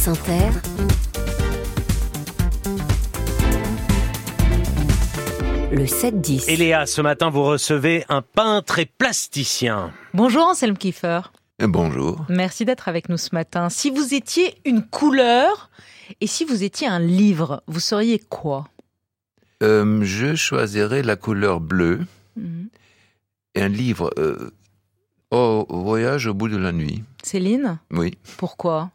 France Inter, le 7-10. Et Léa, ce matin, vous recevez un peintre et plasticien. Bonjour Anselme Kiefer. Bonjour. Merci d'être avec nous ce matin. Si vous étiez une couleur et si vous étiez un livre, vous seriez quoi? Euh, je choisirais la couleur bleue Mhm. et un livre euh, au voyage au bout de la nuit. Céline? Oui, Pourquoi?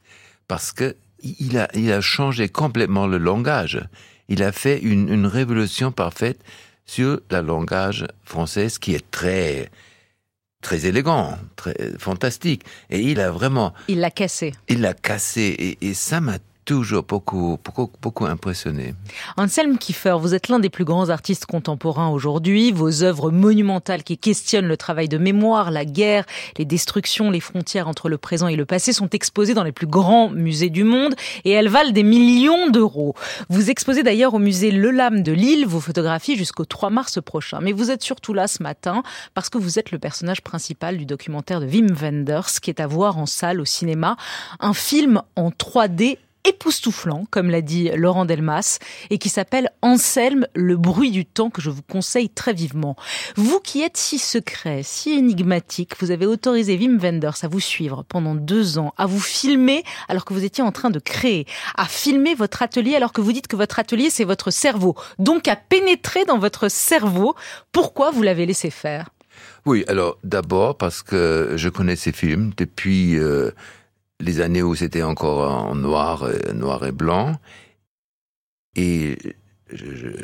Parce que il a, il a changé complètement le langage. Il a fait une, une révolution parfaite sur le langage français, qui est très très élégant, très fantastique. Et il a vraiment, Il l'a cassé. il l'a cassé et, et ça m'a toujours beaucoup, beaucoup, beaucoup impressionné. Anselme Kiefer, vous êtes l'un des plus grands artistes contemporains aujourd'hui. Vos œuvres monumentales qui questionnent le travail de mémoire, la guerre, les destructions, les frontières entre le présent et le passé sont exposées dans les plus grands musées du monde et elles valent des millions d'euros. Vous exposez d'ailleurs au musée Le Lame de Lille vos photographies jusqu'au 3 mars prochain. Mais vous êtes surtout là ce matin parce que vous êtes le personnage principal du documentaire de Wim Wenders qui est à voir en salle au cinéma. Un film en 3D époustouflant, comme l'a dit Laurent Delmas, et qui s'appelle Anselme, le bruit du temps, que je vous conseille très vivement. Vous qui êtes si secret, si énigmatique, vous avez autorisé Wim Wenders à vous suivre pendant deux ans, à vous filmer alors que vous étiez en train de créer, à filmer votre atelier alors que vous dites que votre atelier c'est votre cerveau, donc à pénétrer dans votre cerveau. Pourquoi vous l'avez laissé faire? Oui, alors d'abord parce que je connais ces films depuis euh, les années où c'était encore en noir, euh, noir et blanc, et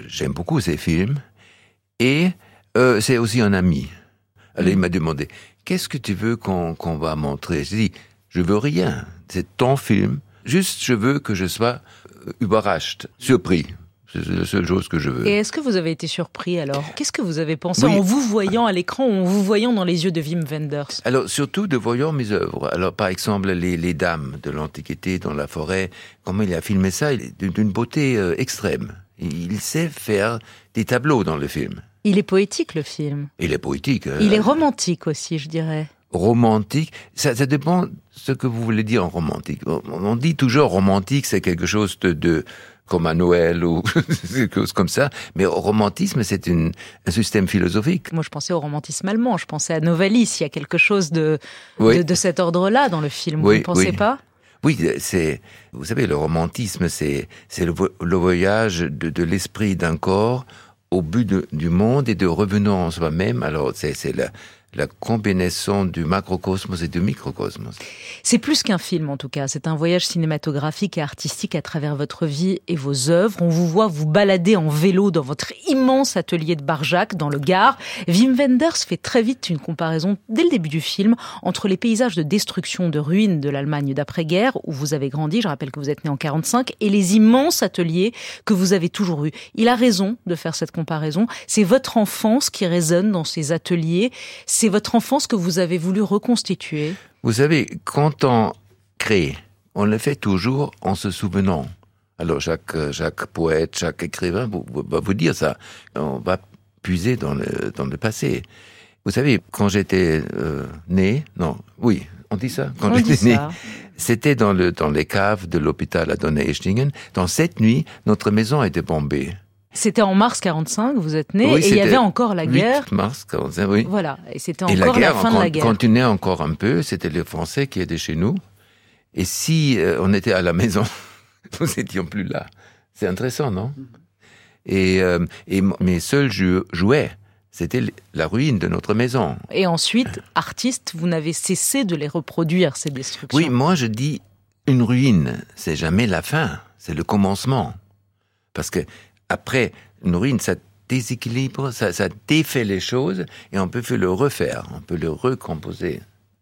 j'aime beaucoup ces films. Et euh, c'est aussi un ami. Alors il m'a demandé qu'est-ce que tu veux qu'on va montrer? J'ai dit je veux rien. C'est ton film. Juste je veux que je sois euh, überrascht, surpris. C'est la seule chose que je veux. Et est-ce que vous avez été surpris alors? Qu'est-ce que vous avez pensé Oui. en vous voyant à l'écran, en vous voyant dans les yeux de Wim Wenders? Alors, surtout de voyant mes œuvres. Alors, par exemple, les, les dames de l'Antiquité dans la forêt, comment il a filmé ça, il est d'une beauté euh, extrême. Il sait faire des tableaux dans le film. Il est poétique le film. Il est poétique. hein. Il est romantique aussi, je dirais. romantique. Ça, ça dépend ce que vous voulez dire en romantique. On, on dit toujours romantique, c'est quelque chose de, de comme à Noël ou quelque chose comme ça. Mais romantisme, c'est un système philosophique. Moi, je pensais au romantisme allemand. Je pensais à Novalis. Il y a quelque chose de, Oui. de, de cet ordre-là dans le film. vous ne pensez oui. pas? Oui, c'est, vous savez, le romantisme, c'est, c'est le, vo- le voyage de, de l'esprit d'un corps au but de- du monde et de revenir en soi-même. Alors, c'est, c'est la, la combinaison du macrocosmos et du microcosmos. C'est plus qu'un film, en tout cas. C'est un voyage cinématographique et artistique à travers votre vie et vos œuvres. On vous voit vous balader en vélo dans votre immense atelier de Barjac, dans le Gard. Wim Wenders fait très vite une comparaison, dès le début du film, entre les paysages de destruction, de ruines de l'Allemagne d'après-guerre, où vous avez grandi, je rappelle que vous êtes né en 45, et les immenses ateliers que vous avez toujours eus. Il a raison de faire cette comparaison. C'est votre enfance qui résonne dans ces ateliers. C'est votre enfance que vous avez voulu reconstituer. Vous savez, quand on crée, on le fait toujours en se souvenant. Alors, chaque, euh, chaque poète, chaque écrivain va vous dire ça. On va puiser dans le, dans le passé. Vous savez, quand j'étais euh, né, non, oui, on dit ça. Quand j'étais né, c'était dans, le, dans les caves de l'hôpital à Donaueschingen. Dans cette nuit, notre maison a été bombée. C'était en mars 45, vous êtes né, Oui, et il y avait encore la 8 guerre. mars 45, oui. Voilà, et c'était Et encore la guerre la fin de la guerre. continuait encore un peu. C'était les Français qui étaient chez nous. Et si euh, on était à la maison, nous n'étions plus là. C'est intéressant, non? Et, euh, et m- mes seuls jou- jouets, c'était la ruine de notre maison. Et ensuite, artiste, vous n'avez cessé de les reproduire, ces destructions. Oui, moi je dis, une ruine, c'est jamais la fin, c'est le commencement. Parce que après, une ruine, ça déséquilibre, ça, ça défait les choses, et on peut le refaire, on peut le recomposer.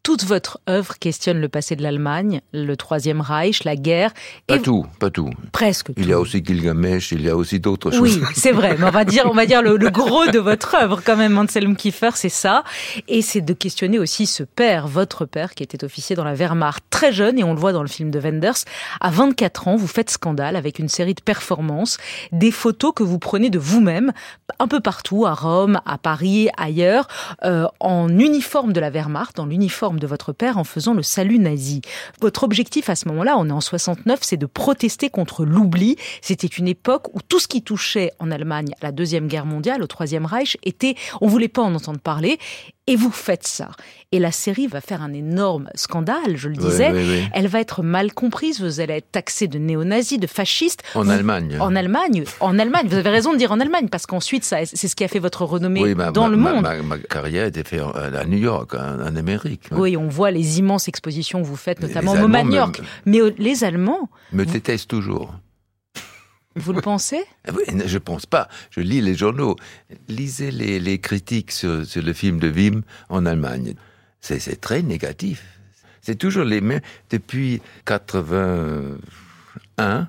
Toute votre œuvre questionne le passé de l'Allemagne, le Troisième Reich, la guerre, Pas et tout, pas tout. presque Il tout. y a aussi Gilgamesh, il y a aussi d'autres choses. Oui, c'est vrai. Mais on va dire, on va dire le, le gros de votre œuvre quand même, Anselm Kiefer, c'est ça. Et c'est de questionner aussi ce père, votre père, qui était officier dans la Wehrmacht, très jeune, et on le voit dans le film de Wenders. À 24 ans, vous faites scandale avec une série de performances, des photos que vous prenez de vous-même, un peu partout, à Rome, à Paris, ailleurs, euh, en uniforme de la Wehrmacht, dans l'uniforme de votre père en faisant le salut nazi. Votre objectif à ce moment-là, on est en 69, c'est de protester contre l'oubli. C'était une époque où tout ce qui touchait en Allemagne à la Deuxième Guerre mondiale, au Troisième Reich, était, on voulait pas en entendre parler. Et vous faites ça. Et la série va faire un énorme scandale, je le disais. Oui, oui, oui. Elle va être mal comprise. Vous allez être taxé de néo-nazi, de fasciste. En Vous- Allemagne. En Allemagne. En Allemagne. Vous avez raison de dire en Allemagne, parce qu'ensuite, ça- c'est ce qui a fait votre renommée ma, dans ma- le monde. Ma, ma carrière était faite en- à New York, en, en Amérique. Oui, on voit les immenses expositions que vous faites, notamment au New me- York. Mais euh, les Allemands, Me détestent toujours. Vous le pensez? Ah Je pense pas. Je lis les journaux. Lisez les, critiques sur, sur le film de Wim en Allemagne. C'est très négatif. C'est toujours les mêmes. Depuis 81, ce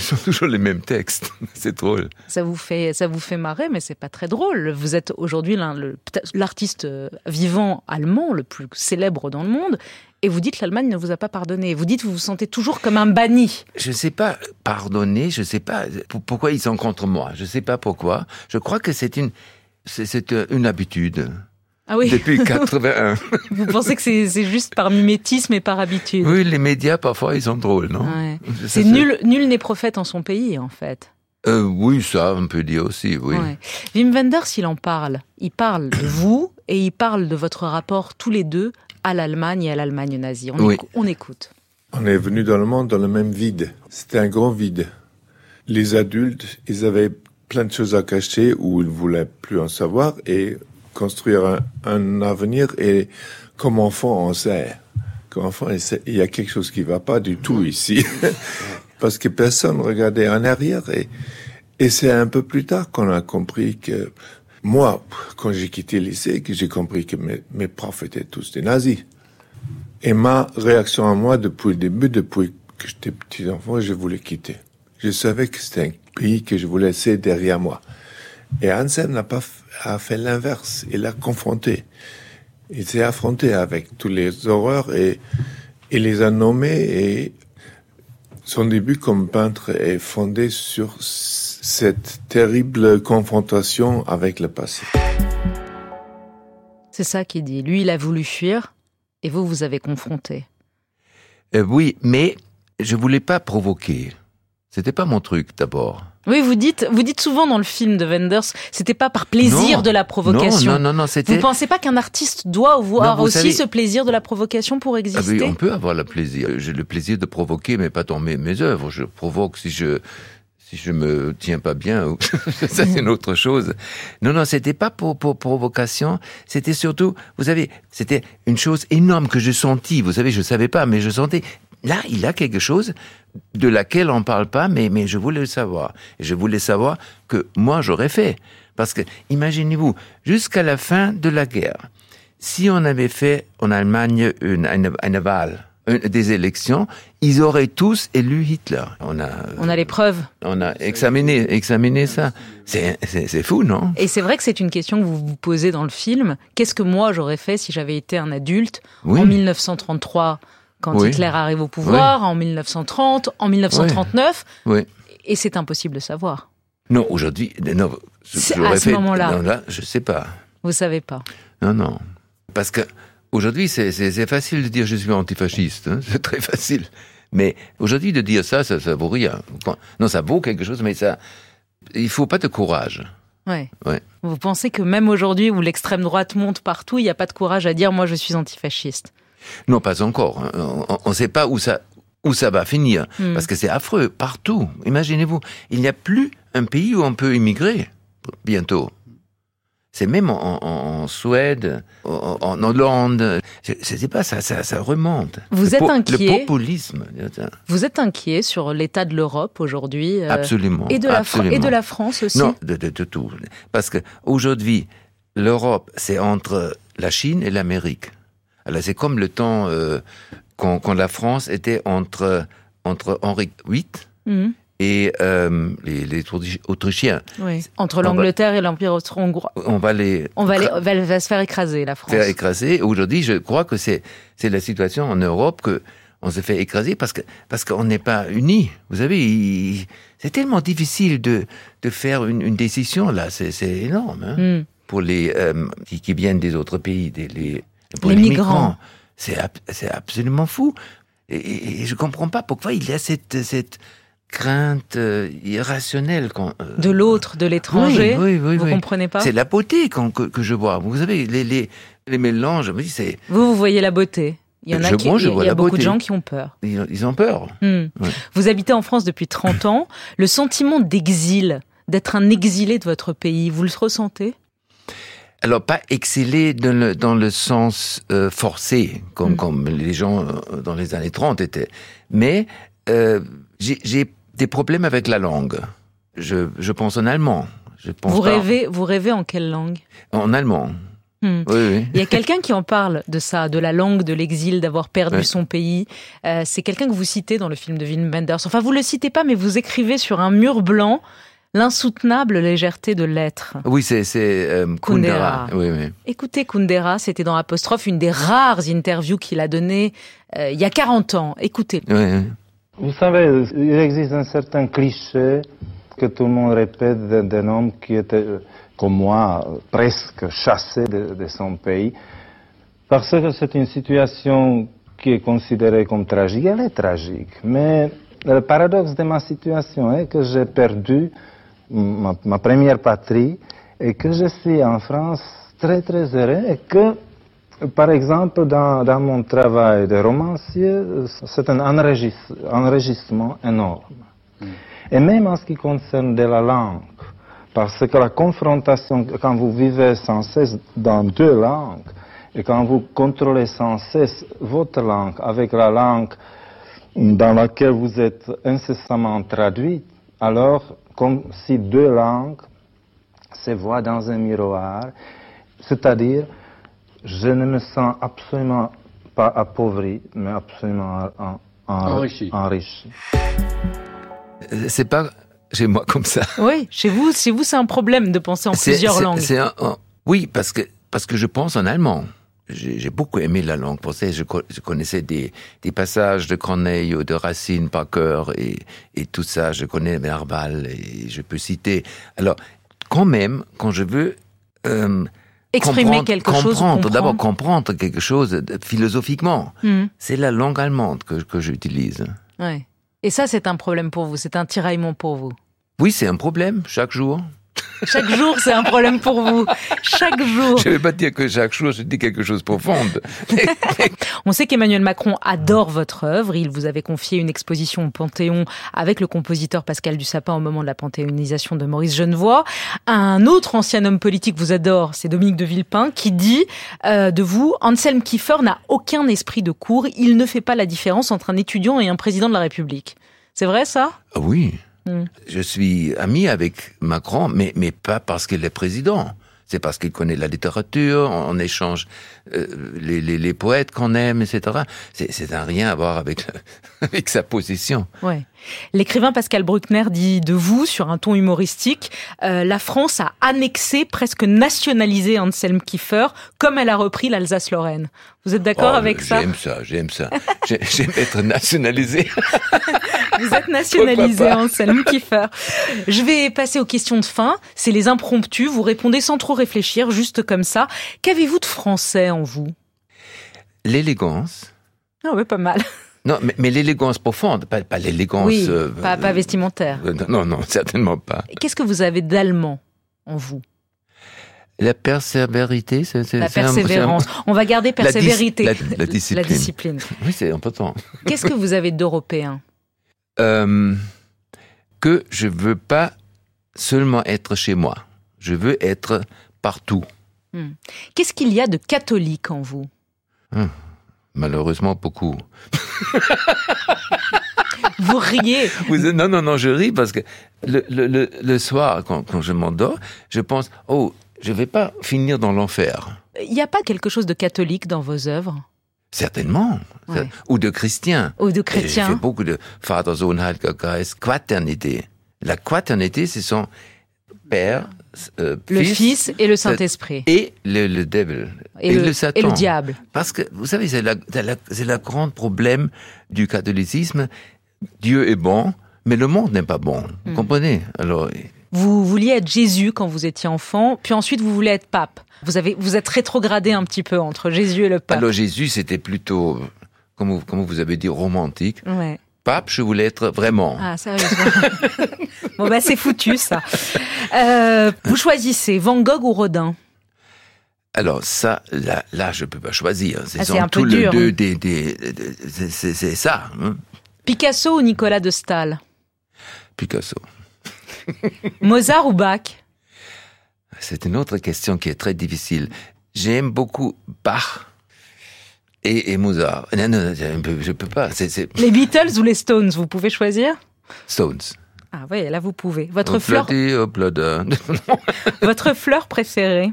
sont toujours les mêmes textes. C'est drôle. Ça vous fait, ça vous fait marrer, mais c'est pas très drôle. Vous êtes aujourd'hui l'artiste euh, vivant allemand le plus célèbre dans le monde, et vous dites l'Allemagne ne vous a pas pardonné. Vous dites vous vous sentez toujours comme un banni. Je ne sais pas pardonner, je ne sais pas pour- pourquoi ils sont contre moi. Je ne sais pas pourquoi. Je crois que c'est une, c'est- c'est euh, une habitude. Ah oui. Depuis 81. Vous pensez que c'est juste par mimétisme et par habitude? oui, les médias, parfois, ils sont drôles, non? Ouais. C'est nul, nul n'est prophète en son pays, en fait. Euh, oui, ça, on peut dire aussi, oui. Ouais. Wim Wenders, il en parle. Il parle de vous et il parle de votre rapport tous les deux à l'Allemagne et à l'Allemagne nazie. On, Oui. on écoute. On est venu dans le monde dans le même vide. C'était un grand vide. Les adultes, ils avaient plein de choses à cacher ou ils voulaient plus en savoir et construire un, un avenir. Et comme enfant, on sait. Comme enfant, il y a quelque chose qui va pas du tout ici. Parce que personne regardait en arrière. Et, et c'est un peu plus tard qu'on a compris que moi, quand j'ai quitté le lycée, que j'ai compris que mes, mes profs étaient tous des nazis. Et ma réaction à moi depuis le début, depuis que j'étais petit enfant, je voulais quitter. Je savais que c'était un pays que je voulais laisser derrière moi. Et Hansen n'a pas a fait l'inverse. Il a confronté. Il s'est affronté avec tous les horreurs et il les a nommés et son début comme peintre est fondé sur cette terrible confrontation avec le passé. C'est ça qu'il dit. Lui, il a voulu fuir et vous, vous avez confronté. Euh, oui, mais je voulais pas provoquer. C'était pas mon truc, d'abord. Oui, vous dites, vous dites souvent dans le film de Wenders, c'était pas par plaisir Non. de la provocation. Non, non, non, non, Vous c'était... pensez pas qu'un artiste doit avoir aussi savez- ce plaisir de la provocation pour Ah exister oui, on peut avoir le plaisir. J'ai le plaisir de provoquer, mais pas dans mes, mes œuvres. Je provoque si je si je me tiens pas bien. Ça, c'est une autre chose. Non, non, c'était pas pour, pour provocation. C'était surtout, vous savez, c'était une chose énorme que je sentis. Vous savez, je savais pas, mais je sentais. Là, il a quelque chose de laquelle on parle pas, mais, mais je voulais le savoir. Et je voulais savoir que moi, j'aurais fait. Parce que, imaginez-vous, jusqu'à la fin de la guerre, si on avait fait en Allemagne une, une, une une- des élections, ils auraient tous élu Hitler. On a, On a les preuves. on a examiné, examiné ça. C'est, c'est, c'est fou, non? Et c'est vrai que c'est une question que vous vous posez dans le film. Qu'est-ce que moi j'aurais fait si j'avais été un adulte Oui. en 1933 quand Oui. Hitler arrive au pouvoir, en 1930, en 1939 Oui. Et c'est impossible de savoir. Non, aujourd'hui, non. je- j'aurais à ce moment-là. Là, je sais pas. Vous savez pas. Non, non. Parce que aujourd'hui, c'est, facile de dire je suis antifasciste. hein. C'est très facile. Mais aujourd'hui, de dire ça, ça, ça vaut rien. Non, ça vaut quelque chose, mais ça, il faut pas de courage. Ouais. Ouais. Vous pensez que même aujourd'hui où l'extrême droite monte partout, il n'y a pas de courage à dire moi je suis antifasciste? Non, pas encore. On ne sait pas où ça, où ça va finir. Hmm. Parce que c'est affreux, partout. Imaginez-vous, il n'y a plus un pays où on peut immigrer bientôt. C'est même en, en- en Suède, en, en Hollande. Je ne sais pas, ça, ça, ça remonte. Vous Le êtes inquiet Le populisme. Vous êtes inquiet sur l'état de l'Europe aujourd'hui euh, Absolument. et, de la Fran- absolument. et de la France aussi? Non, de, de, de tout. Parce que aujourd'hui, l'Europe, c'est entre la Chine et l'Amérique. Alors c'est comme le temps euh, quand, quand la France était entre entre Henri VIII Mhm. et euh, les, les Autrichi- Autrichiens. Oui. Entre l'Angleterre et l'Empire austro-hongrois. On va les On va, les- va, se faire écraser, la France. faire écraser. Aujourd'hui, je crois que c'est la situation en Europe que on se fait écraser parce que parce qu'on n'est pas unis. Vous savez, c'est tellement difficile de de faire une, une décision là. C'est énorme hein, Hmm. pour les euh, qui, qui viennent des autres pays, des les pour Les les, migrants. C'est ab- c'est absolument fou. Et, je comprends pas pourquoi il y a cette, cette crainte euh, irrationnelle. Quand, euh, De l'autre, de l'étranger. Oui, oui, oui, vous oui. comprenez pas C'est la beauté que, que je vois. Vous savez, les, les, les mélanges, je me dis, c'est, Vous, vous voyez la beauté. Il y en a, Je- qui, moi, je il y a- vois il y a la beaucoup de gens qui ont peur. ils, ils ont peur. Hmm. Ouais. Vous habitez en France depuis 30 ans. Le sentiment d'exil, d'être un exilé de votre pays, vous le ressentez? Alors, pas exceller dans le, dans le sens euh, forcé, comme, Mm. comme les gens euh, dans les années 30 étaient. Mais euh, j'ai des problèmes avec la langue. Je, je pense en allemand. Je pense vous rêvez, vous rêvez en quelle langue? En allemand. Hmm. Oui, oui. Il y a quelqu'un qui en parle de ça, de la langue, de l'exil, d'avoir perdu son pays. Euh, c'est quelqu'un que vous citez dans le film de Wim Wenders. Enfin, vous le citez pas, mais vous écrivez sur un mur blanc l'insoutenable légèreté de l'être. Oui, c'est euh, Kundera. Kundera. Oui, oui. Écoutez, Kundera, c'était dans Apostrophe, une des rares interviews qu'il a données euh, il y a 40 ans. Écoutez. Oui, oui. Vous savez, il existe un certain cliché que tout le monde répète d'un homme qui était, euh, comme moi, presque chassé de, de son pays, parce que c'est une situation qui est considérée comme tragique. Elle est tragique, mais le paradoxe de ma situation est que j'ai perdu ma, ma première patrie et que je suis en France très très heureux et que par exemple, dans, dans mon travail de romancier, c'est un enregistre- enregistrement énorme. Et même en ce qui concerne de la langue, parce que la confrontation, quand vous vivez sans cesse dans deux langues, et quand vous contrôlez sans cesse votre langue avec la langue dans laquelle vous êtes incessamment traduit, alors comme si deux langues se voient dans un miroir, c'est-à-dire je ne me sens absolument pas appauvri, mais absolument en- en- Enrichi. enrichi. Euh, C'est pas chez moi comme ça. Oui, chez vous, chez vous, c'est un problème de penser en plusieurs langues. c'est un- un- oui, parce que parce que je pense en allemand. J'ai beaucoup aimé la langue française. Je, co- je connaissais des, des passages de Corneille ou de Racine par cœur et, et tout ça. Je connais Verbal et je peux citer. Alors, quand même, quand je veux euh, Exprimer comprendre- quelque chose. comprendre, d'abord comprendre. quelque chose philosophiquement, Hmm, c'est la langue allemande que, que j'utilise. ouais. Et ça, c'est un problème pour vous. C'est un tiraillement pour vous. Oui, c'est un problème chaque jour. Chaque jour, c'est un problème pour vous. Chaque jour. Je ne vais pas dire que chaque jour je dis quelque chose de profond. On sait qu'Emmanuel Macron adore votre œuvre. Il vous avait confié une exposition au Panthéon avec le compositeur Pascal Dussapin au moment de la panthéonisation de Maurice Genevoix. Un autre ancien homme politique vous adore, c'est Dominique de Villepin, qui dit euh, de vous, Anselm Kiefer n'a aucun esprit de cours. Il ne fait pas la différence entre un étudiant et un président de la République. C'est vrai ça? Ah Oui. Mm. Je suis ami avec Macron, mais, mais pas parce qu'il est président. C'est parce qu'il connaît la littérature, on échange euh, les, les, les poètes qu'on aime, etc. C'est, un rien à voir avec, avec sa position. Ouais. L'écrivain Pascal Bruckner dit de vous, sur un ton humoristique, euh, la France a annexé, presque nationalisé Anselm Kiefer, comme elle a repris l'Alsace-Lorraine. Vous êtes d'accord Oh, avec ça? J'aime ça, j'aime ça. J'ai- J'aime être nationalisé. Vous êtes nationalisé, Anselm Kiefer. Je vais passer aux questions de fin. C'est les impromptus. Vous répondez sans trop réfléchir, juste comme ça. Qu'avez-vous de français en vous L'élégance. Ah ouais, pas mal. Non, mais, mais l'élégance profonde, pas, pas l'élégance. Oui, euh, pas, pas vestimentaire. euh, non, non, certainement pas. Qu'est-ce que vous avez d'allemand en vous? La persévérité, c'est, La un- persévérance. On va garder La dis- persévérité. la- la discipline. discipline. Oui, c'est important. Qu'est-ce que vous avez d'européen? Euh, que je veux pas seulement être chez moi. Je veux être partout. Qu'est-ce qu'il y a de catholique en vous? Malheureusement, beaucoup. Vous riez. Vous- non, non, non, je ris parce que le, le, le, le soir, quand, quand je m'endors, je pense, oh, je vais pas finir dans l'enfer. Il n'y a pas quelque chose de catholique dans vos œuvres? Certainement. Ouais. Ou de chrétien. ou de Et J'ai fait beaucoup de Vater, Sohn, Heiliger Geist, quaternité. La quaternité, c'est son Père, euh, Le Fils et le Saint-Esprit. et le, le devil. Et, le, Satan. et le diable. Parce que, vous savez, c'est la, la, la grande problème du catholicisme. Dieu est bon, mais le monde n'est pas bon. Vous Mm. comprenez? Alors, Vous vouliez être Jésus quand vous étiez enfant, puis ensuite vous voulez être pape. Vous avez, vous êtes rétrogradé un petit peu entre Jésus et le pape. Alors Jésus, c'était plutôt, comme vous, comme vous avez dit, romantique. Ouais. Pape, je voulais être vraiment. Ah, sérieusement. bon, bah, c'est foutu, ça. Euh, vous choisissez Van Gogh ou Rodin? Alors ça, là, là, je peux pas choisir. Ah, c'est peu tous les deux hein. des, c'est ça. hein. Picasso ou Nicolas de Stahl Picasso. Mozart ou Bach? C'est une autre question qui est très difficile. J'aime beaucoup Bach et, et Mozart. Non, non, je peux, je peux pas. C'est c'est Les Beatles ou les Stones Vous pouvez choisir? Stones. Ah oui, là vous pouvez. Votre fleur, votre fleur préférée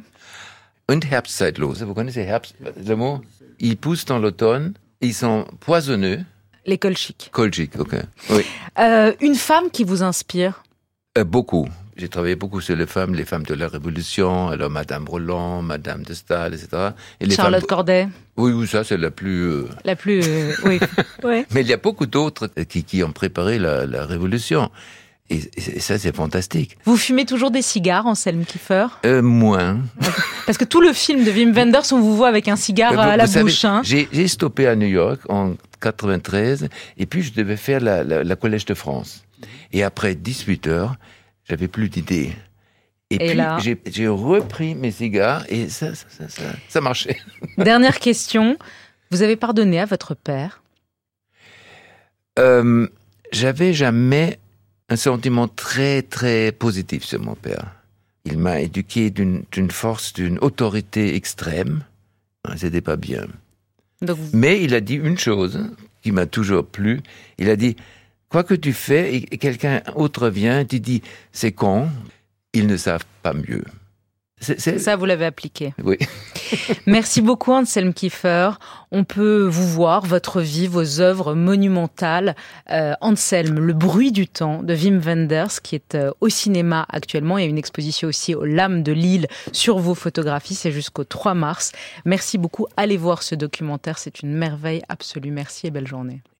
Und Herbstzeitlos. Vous connaissez Herbst, le mot? Ils poussent dans l'automne. Ils sont poisonneux. L'école chic. Kolchik, ok. Oui. Euh, une femme qui vous inspire? Euh, beaucoup. J'ai travaillé beaucoup sur les femmes, les femmes de la Révolution, alors Madame Roland, Madame de Staël, etc. Et les Charlotte femmes... Corday Oui, oui, ça c'est la plus... euh, La plus... euh, oui. Ouais. Mais il y a beaucoup d'autres qui, qui ont préparé la, la Révolution. Et, et ça, c'est fantastique. Vous fumez toujours des cigares, Anselme Kiefer? Euh, moins. Parce que tout le film de Wim Wenders, on vous voit avec un cigare vous- à la bouche. hein. J'ai j'ai stoppé à New York en 93 et puis je devais faire la, la, la Collège de France. Et après 18 heures, j'avais plus d'idées. Et, Et puis là j'ai repris mes cigares et ça, ça, ça, ça, ça marchait. Dernière question. Vous avez pardonné à votre père? Euh, J'avais jamais un sentiment très très positif sur mon père. Il m'a éduqué d'une d'une force, d'une autorité extrême. C'était pas bien. Donc, vous- Mais il a dit une chose qui m'a toujours plu. Il a dit, quoi que tu fais et quelqu'un autre vient, tu dis, c'est con, ils ne savent pas mieux. C'est c'est- ça, vous l'avez appliqué. oui. Merci beaucoup, Anselme Kiefer. On peut vous voir, votre vie, vos œuvres monumentales. Euh, Anselme, Le bruit du temps de Wim Wenders, qui est euh, au cinéma actuellement. Il y a une exposition aussi aux Lames de Lille sur vos photographies. C'est jusqu'au 3 mars. Merci beaucoup. Allez voir ce documentaire. C'est une merveille absolue. Merci et belle journée.